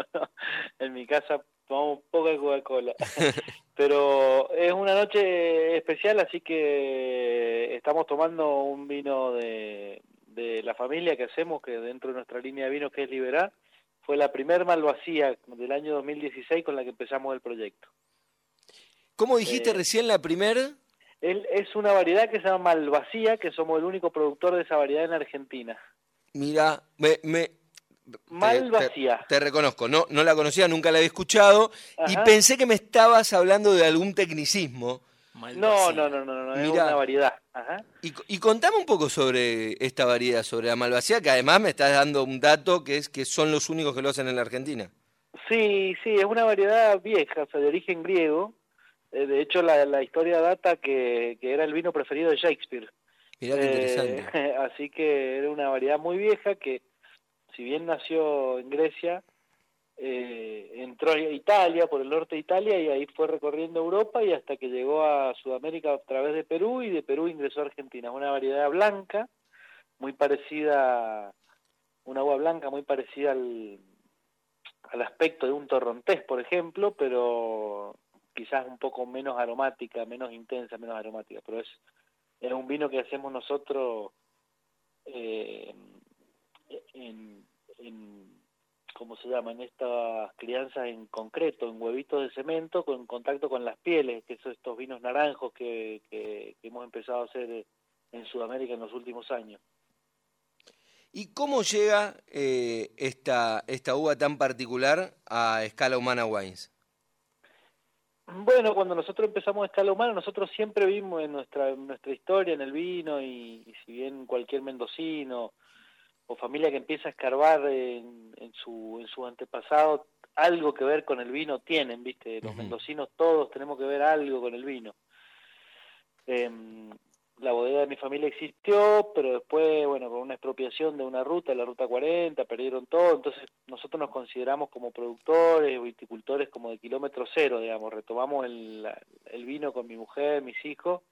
En mi casa tomamos poca Coca-Cola. Pero es una noche especial, así que estamos tomando un vino de, de la familia que hacemos, que dentro de nuestra línea de vinos que es Liberá, fue la primer malvasía del año 2016 con la que empezamos el proyecto. ¿Cómo dijiste eh, recién la primera? es una variedad que se llama Malvasía, que somos el único productor de esa variedad en Argentina. Mira, me, me, Mal Te, reconozco, no, no la conocía, nunca la había escuchado y pensé que me estabas hablando de algún tecnicismo. No, no, no, no, no, es una variedad. Y, y, contame un poco sobre esta variedad, sobre la malvasía, que además me estás dando un dato que es que son los únicos que lo hacen en la Argentina. Sí, sí, es una variedad vieja, o sea, de origen griego. Eh, de hecho, la, la historia data que, que, era el vino preferido de Shakespeare. Mirá qué interesante. Eh, así que era una variedad muy vieja que si bien nació en Grecia, eh, entró a Italia, por el norte de Italia, y ahí fue recorriendo Europa y hasta que llegó a Sudamérica a través de Perú y de Perú ingresó a Argentina. Una variedad blanca, muy parecida, una agua blanca muy parecida al, al aspecto de un torrontés, por ejemplo, pero quizás un poco menos aromática, menos intensa, menos aromática, pero es, es un vino que hacemos nosotros eh, en, ¿cómo se llama? En estas crianzas en concreto, en huevitos de cemento, con contacto con las pieles, que son estos vinos naranjos que, que, hemos empezado a hacer en Sudamérica en los últimos años. ¿Y cómo llega eh, esta, esta uva tan particular a escala humana wines? Bueno, cuando nosotros empezamos a escala humana, nosotros siempre vimos en nuestra, nuestra historia, en el vino, y si bien cualquier mendocino o familia que empieza a escarbar en, en su en su antepasado algo que ver con el vino tienen, ¿viste? Los mendocinos todos tenemos que ver algo con el vino. Em, la bodega de mi familia existió, pero después, bueno, con una expropiación de una ruta, la ruta 40, perdieron todo, entonces nosotros nos consideramos como productores, viticultores como de kilómetro cero, digamos, retomamos el, el vino con mi mujer, mis hijos,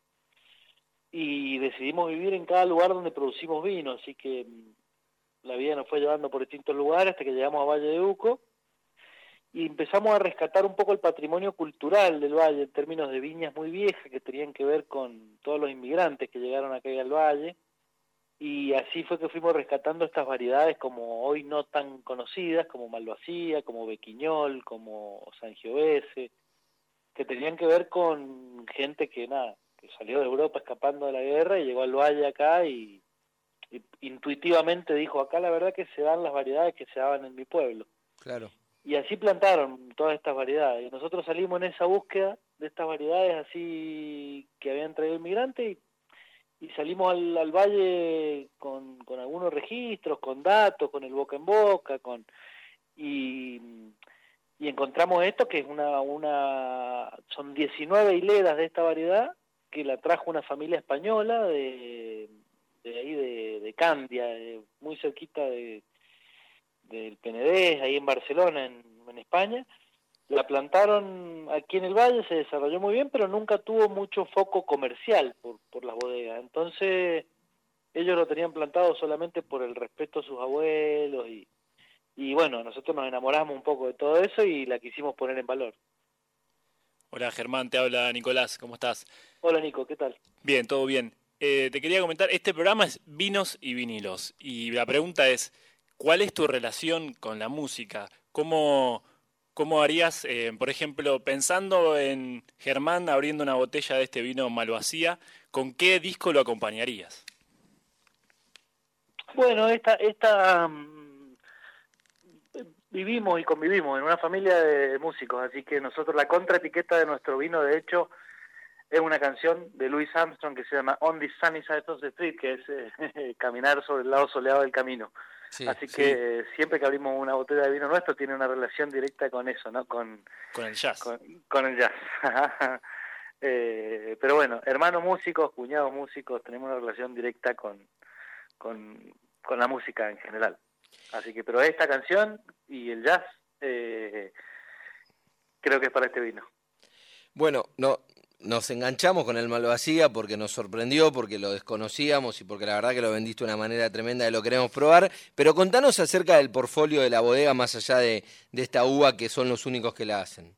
y decidimos vivir en cada lugar donde producimos vino, así que la vida nos fue llevando por distintos lugares hasta que llegamos a Valle de Uco y empezamos a rescatar un poco el patrimonio cultural del valle en términos de viñas muy viejas que tenían que ver con todos los inmigrantes que llegaron acá al valle y así fue que fuimos rescatando estas variedades como hoy no tan conocidas como Malvasía, como Bequiñol, como Sangiovese, que tenían que ver con gente que nada, que salió de Europa escapando de la guerra y llegó al valle acá y intuitivamente dijo, acá la verdad que se dan las variedades que se daban en mi pueblo. Claro. Y así plantaron todas estas variedades. Y nosotros salimos en esa búsqueda de estas variedades así que habían traído inmigrantes y, y salimos al, al valle con, algunos registros, con datos, con el boca en boca, con y, y encontramos esto que es una, una son 19 hileras de esta variedad que la trajo una familia española de de ahí de, Candia, muy cerquita de, del Penedés, ahí en Barcelona, en, España. La plantaron aquí en el valle, se desarrolló muy bien, pero nunca tuvo mucho foco comercial por, por las bodegas. Entonces, ellos lo tenían plantado solamente por el respeto a sus abuelos y, y bueno, nosotros nos enamoramos un poco de todo eso y la quisimos poner en valor. Hola Germán, te habla Nicolás, ¿cómo estás? Hola Nico, ¿qué tal? Bien, todo bien. Eh, te quería comentar, este programa es vinos y vinilos. Y la pregunta es, ¿cuál es tu relación con la música? ¿Cómo, ¿cómo harías, eh, por ejemplo, pensando en Germán abriendo una botella de este vino Malvasía, ¿con qué disco lo acompañarías? Bueno, esta, esta mm, vivimos y convivimos en una familia de músicos, así que nosotros la contraetiqueta de nuestro vino, de hecho, es una canción de Louis Armstrong que se llama On the Sunny Side of the Street, que es eh, caminar sobre el lado soleado del camino. Así que siempre que abrimos una botella de vino nuestro tiene una relación directa con eso, ¿no? Con, con el jazz. Con, el jazz. eh, pero bueno, hermanos músicos, cuñados músicos, tenemos una relación directa con, con, con la música en general. Así que, pero esta canción y el jazz eh, creo que es para este vino. Bueno, no, nos enganchamos con el Malvasía porque nos sorprendió, porque lo desconocíamos y porque la verdad que lo vendiste de una manera tremenda y lo queremos probar. Pero contanos acerca del portfolio de la bodega más allá de, esta uva que son los únicos que la hacen.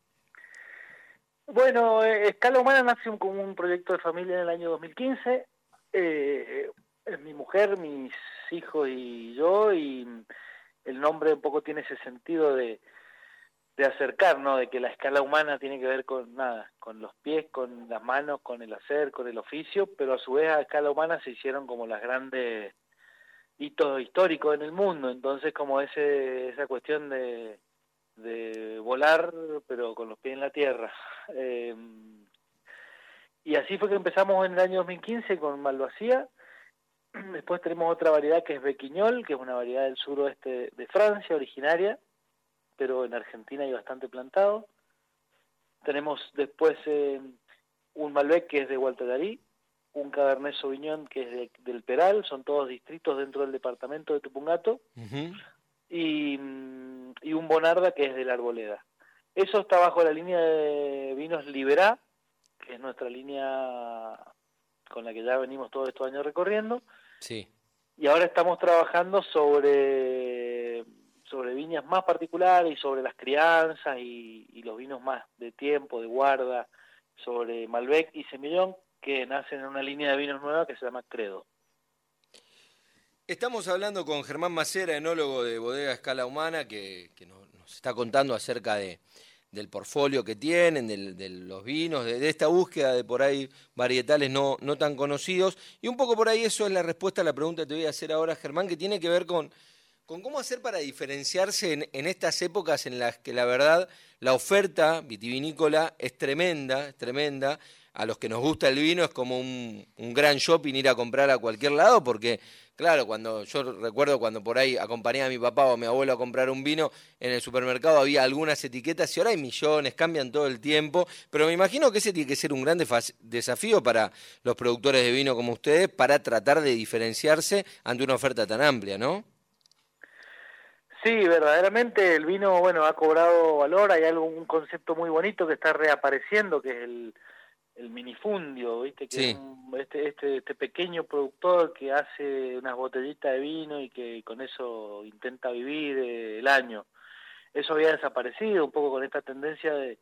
Bueno, eh, Escala Humana nace como un proyecto de familia en el año 2015. Eh, mi mujer, mis hijos y yo, y el nombre un poco tiene ese sentido de de acercar, ¿no? De que la escala humana tiene que ver con nada, con los pies, con las manos, con el hacer, con el oficio, pero a su vez a escala humana se hicieron como las grandes hitos históricos en el mundo, entonces como ese esa cuestión de, de volar, pero con los pies en la tierra. Eh, y así fue que empezamos en el año 2015 con Malvasía. Después tenemos otra variedad que es Bequiñol, que es una variedad del suroeste de Francia, originaria, pero en Argentina hay bastante plantado. Tenemos después eh, un Malbec que es de Gualtadarí, un Cabernet Sauvignon que es del Peral, son todos distritos dentro del departamento de Tupungato, y, mm, y, un Bonarda que es de la Arboleda. Eso está bajo la línea de vinos Liberá, que es nuestra línea con la que ya venimos todos estos años recorriendo. Sí. Y ahora estamos trabajando sobre sobre viñas más particulares y sobre las crianzas y, los vinos más de tiempo, de guarda, sobre Malbec y Semillón, que nacen en una línea de vinos nueva que se llama Credo. Estamos hablando con Germán Macera, enólogo de Bodega Escala Humana, que, nos, está contando acerca de, del portfolio que tienen, de los vinos, de, esta búsqueda de por ahí varietales no, no tan conocidos. Y un poco por ahí eso es la respuesta a la pregunta que te voy a hacer ahora, Germán, que tiene que ver con con cómo hacer para diferenciarse en, estas épocas en las que la verdad la oferta vitivinícola es tremenda, es tremenda. A los que nos gusta el vino es como un, gran shopping ir a comprar a cualquier lado, porque, claro, cuando yo recuerdo cuando por ahí acompañé a mi papá o a mi abuelo a comprar un vino, en el supermercado había algunas etiquetas y ahora hay millones, cambian todo el tiempo. Pero me imagino que ese tiene que ser un gran desafío para los productores de vino como ustedes para tratar de diferenciarse ante una oferta tan amplia, ¿no? Sí, verdaderamente el vino, bueno, ha cobrado valor, hay algo, un concepto muy bonito que está reapareciendo, que es el, el minifundio, ¿viste? Que es este, este, este pequeño productor que hace unas botellitas de vino y que con eso intenta vivir eh, el año. Eso había desaparecido un poco con esta tendencia de,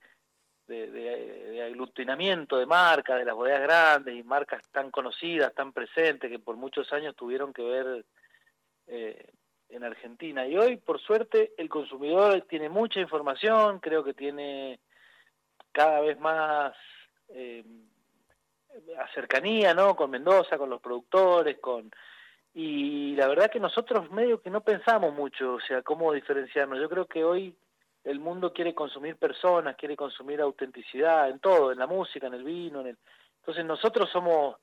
de, de, aglutinamiento de marcas, de las bodegas grandes y marcas tan conocidas, tan presentes, que por muchos años tuvieron que ver eh, en Argentina. Y hoy, por suerte, el consumidor tiene mucha información, creo que tiene cada vez más eh, cercanía, ¿no? Con Mendoza, con los productores, con... Y la verdad que nosotros medio que no pensamos mucho, o sea, cómo diferenciarnos. Yo creo que hoy el mundo quiere consumir personas, quiere consumir autenticidad en todo, en la música, en el vino, en el... Entonces nosotros somos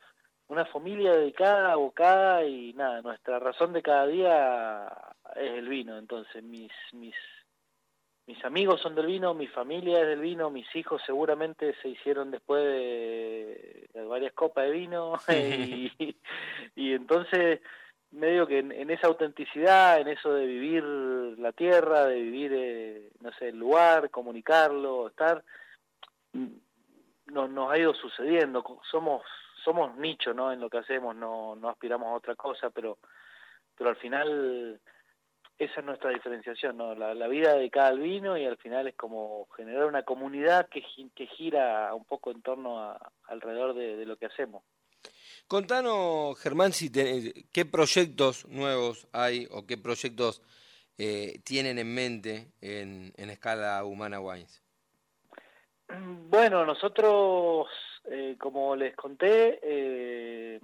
una familia dedicada, abocada y nada, nuestra razón de cada día es el vino. Entonces mis mis mis amigos son del vino, mi familia es del vino, mis hijos seguramente se hicieron después de, varias copas de vino y, y, entonces medio que en, esa autenticidad, en eso de vivir la tierra, de vivir, eh, no sé, el lugar, comunicarlo, estar, nos, nos ha ido sucediendo. Somos somos nicho ¿no? en lo que hacemos, no, no aspiramos a otra cosa, pero, pero al final esa es nuestra diferenciación, ¿no? la, la vida dedicada al vino y al final es como generar una comunidad que, que gira un poco en torno a, alrededor de, lo que hacemos. Contanos, Germán, si qué proyectos nuevos hay o qué proyectos eh, tienen en mente en, en escala humana Wines? Bueno, nosotros, eh, como les conté, eh,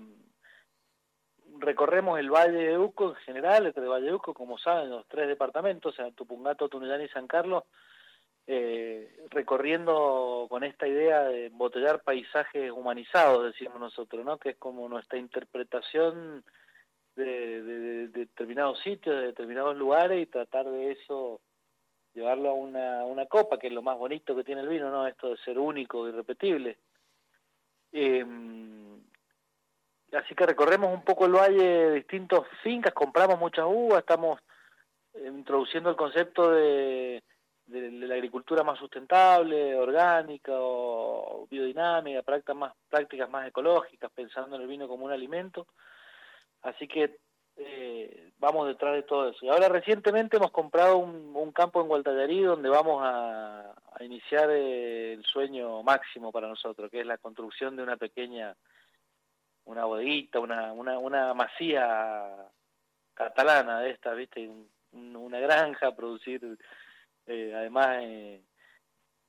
recorremos el Valle de Uco en general, el Valle de Uco, como saben, los tres departamentos, Tupungato, Tunuyán y San Carlos, eh, recorriendo con esta idea de embotellar paisajes humanizados, decimos nosotros, ¿no? Que es como nuestra interpretación de, de determinados sitios, de determinados lugares y tratar de eso llevarlo a una, una copa, que es lo más bonito que tiene el vino, ¿no? Esto de ser único, irrepetible. Eh, así que recorremos un poco el valle de distintas fincas, compramos muchas uvas, estamos eh, introduciendo el concepto de, de, la agricultura más sustentable, orgánica o biodinámica, prácticas más, prácticas más ecológicas, pensando en el vino como un alimento. Así que eh, vamos detrás de todo eso. Y ahora recientemente hemos comprado un, un campo en Gualtallarí donde vamos a, iniciar eh, el sueño máximo para nosotros, que es la construcción de una pequeña, una bodeguita, una, una, una masía catalana de esta, ¿viste? Un, una granja, producir eh, además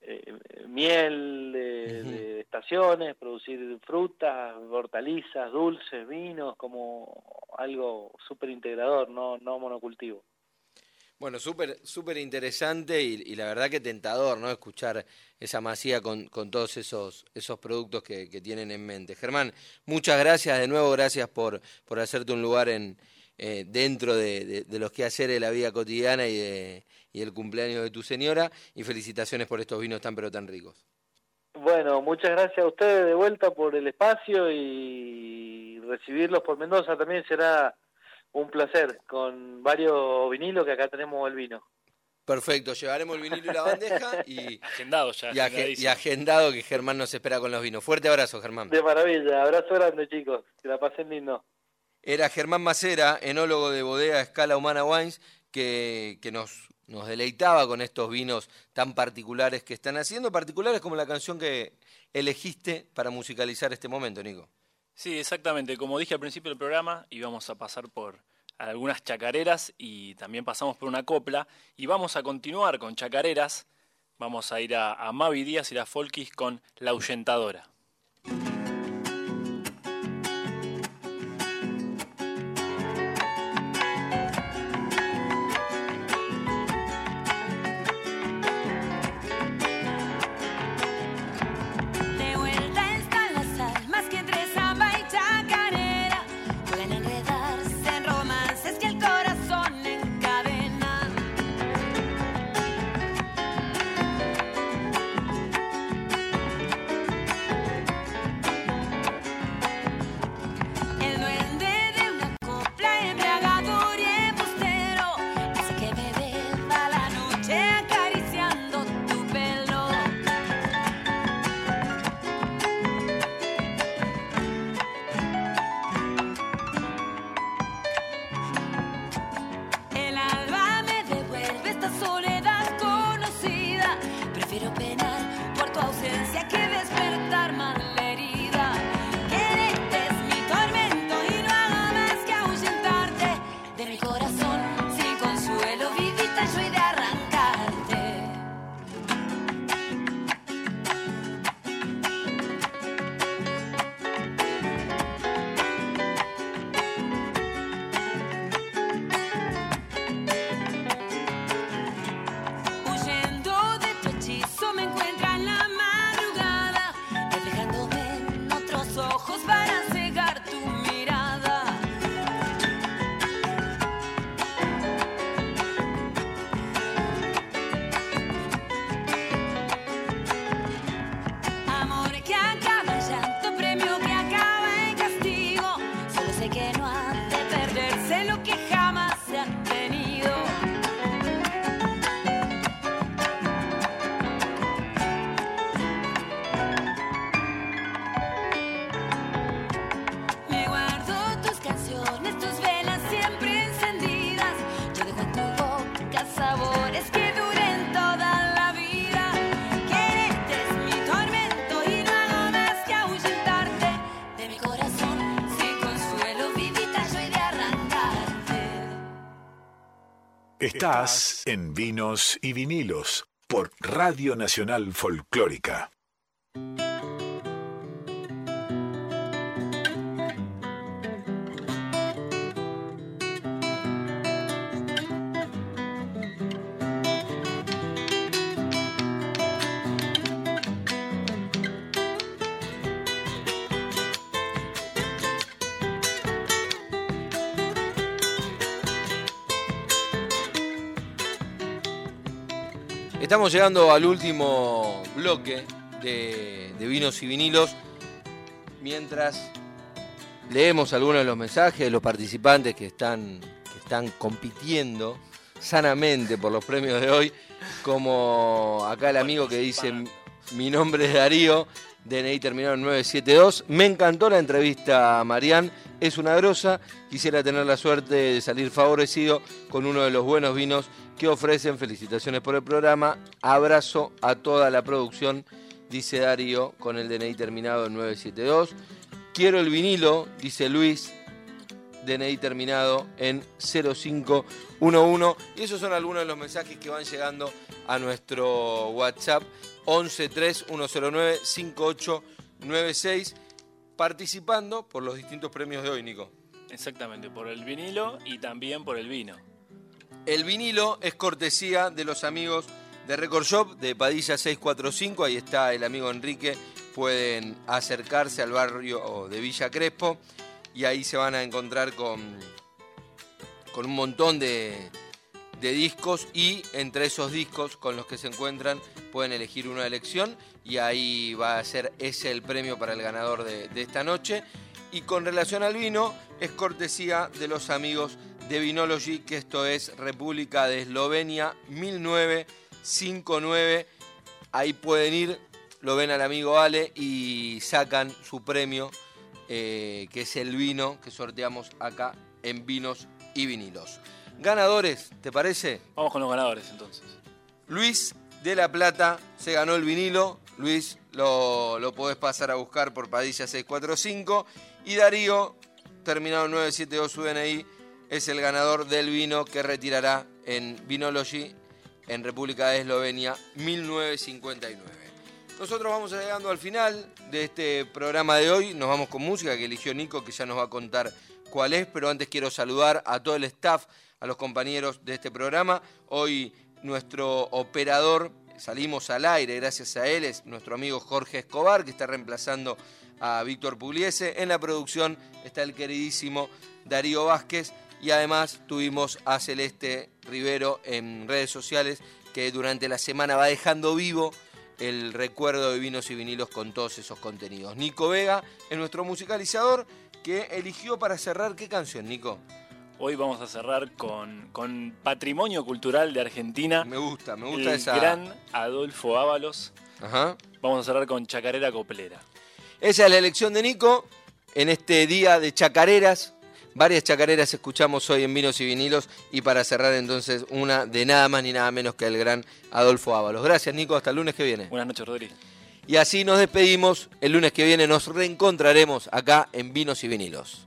eh, miel de, de, estaciones, producir frutas, hortalizas, dulces, vinos, como algo súper integrador, no, no monocultivo. Bueno, súper súper interesante y, y, la verdad que tentador, ¿no? Escuchar esa masía con, con todos esos, esos productos que, que, tienen en mente. Germán, muchas gracias de nuevo, gracias por, por hacerte un lugar en, eh, dentro de, de, de, los quehaceres de la vida cotidiana y, de, y el cumpleaños de tu señora y felicitaciones por estos vinos tan pero tan ricos. Bueno, muchas gracias a ustedes de vuelta por el espacio y recibirlos por Mendoza también será un placer, con varios vinilos que acá tenemos el vino. Perfecto, llevaremos el vinilo y la bandeja y agendado ya. Y, ag y, agendado que Germán nos espera con los vinos. Fuerte abrazo, Germán. De maravilla, abrazo grande chicos, que la pasen lindo. Era Germán Macera, enólogo de bodega Escala Humana Wines, que, nos, deleitaba con estos vinos tan particulares que están haciendo, particulares como la canción que elegiste para musicalizar este momento, Nico. Sí, exactamente. Como dije al principio del programa, íbamos a pasar por algunas chacareras y también pasamos por una copla y vamos a continuar con chacareras. Vamos a ir a, Mavi Díaz y la Folkis con La Ahuyentadora. Estás en Vinos y Vinilos por Radio Nacional Folclórica. Estamos llegando al último bloque de, de vinos y vinilos. Mientras leemos algunos de los mensajes de los participantes que están, que están compitiendo sanamente por los premios de hoy, como acá el amigo que dice, mi nombre es Darío, DNI terminado en 972. Me encantó la entrevista Marián, es una grosa. Quisiera tener la suerte de salir favorecido con uno de los buenos vinos que ofrecen. Felicitaciones por el programa. Abrazo a toda la producción, dice Darío, con el DNI terminado en 972. Quiero el vinilo, dice Luis, DNI terminado en 0511. Y esos son algunos de los mensajes que van llegando a nuestro WhatsApp 1131095896 participando por los distintos premios de hoy, Nico. Exactamente, por el vinilo y también por el vino. El vinilo es cortesía de los amigos de Record Shop de Padilla 645. Ahí está el amigo Enrique. Pueden acercarse al barrio de Villa Crespo y ahí se van a encontrar con, con un montón de, de discos y entre esos discos con los que se encuentran pueden elegir una elección y ahí va a ser ese el premio para el ganador de, de esta noche. Y con relación al vino, es cortesía de los amigos de Vinology, que esto es República de Eslovenia 1959. Ahí pueden ir, lo ven al amigo Ale y sacan su premio, eh, que es el vino que sorteamos acá en Vinos y Vinilos. Ganadores, ¿te parece? Vamos con los ganadores entonces. Luis de la Plata se ganó el vinilo. Luis, lo, lo podés pasar a buscar por Padilla 645. Y Darío, terminado en 972 su DNI, es el ganador del vino que retirará en Vinology en República de Eslovenia 1959. Nosotros vamos llegando al final de este programa de hoy. Nos vamos con música que eligió Nico, que ya nos va a contar cuál es. Pero antes quiero saludar a todo el staff, a los compañeros de este programa. Hoy nuestro operador, salimos al aire gracias a él, es nuestro amigo Jorge Escobar, que está reemplazando a Víctor Pugliese. En la producción está el queridísimo Darío Vázquez y además tuvimos a Celeste Rivero en redes sociales que durante la semana va dejando vivo el recuerdo de vinos y vinilos con todos esos contenidos. Nico Vega es nuestro musicalizador que eligió para cerrar qué canción, Nico. Hoy vamos a cerrar con, con Patrimonio Cultural de Argentina. Me gusta, me gusta el esa. gran Adolfo Ábalos. Ajá. Vamos a cerrar con Chacarera Coplera. Esa es la elección de Nico en este día de chacareras. Varias chacareras escuchamos hoy en Vinos y Vinilos y para cerrar entonces una de nada más ni nada menos que el gran Adolfo Ábalos. Gracias Nico, hasta el lunes que viene. Buenas noches, Rodri. Y así nos despedimos. El lunes que viene nos reencontraremos acá en Vinos y Vinilos.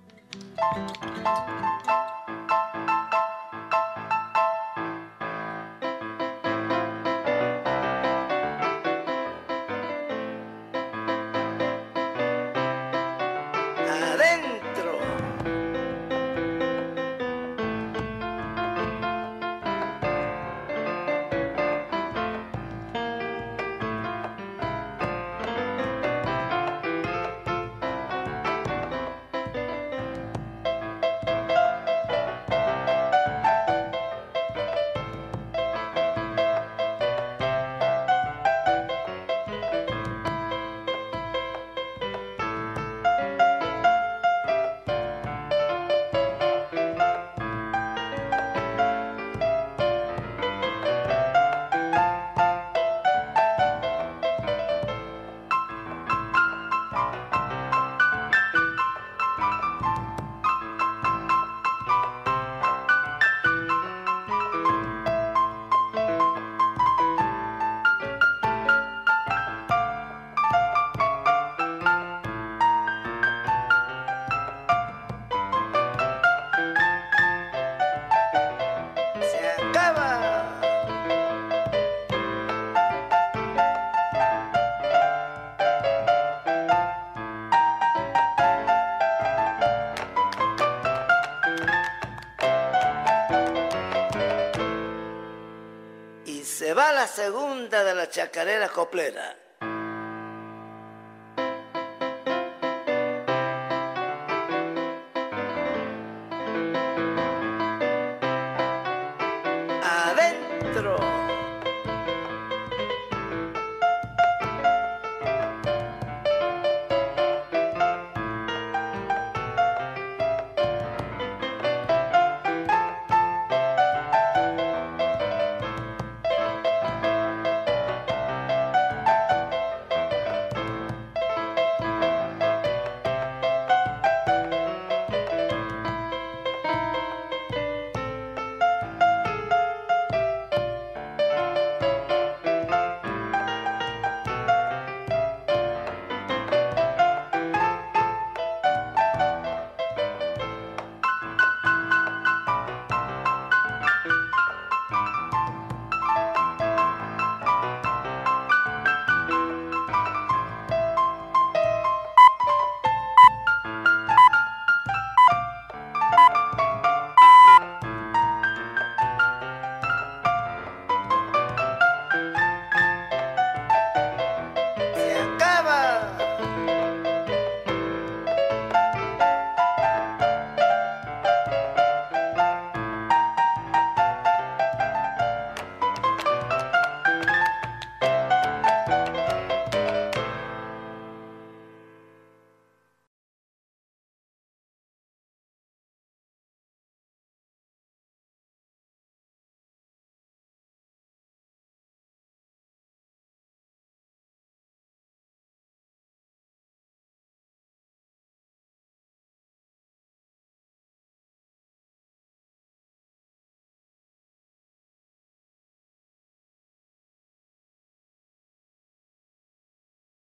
Chacarera coplera.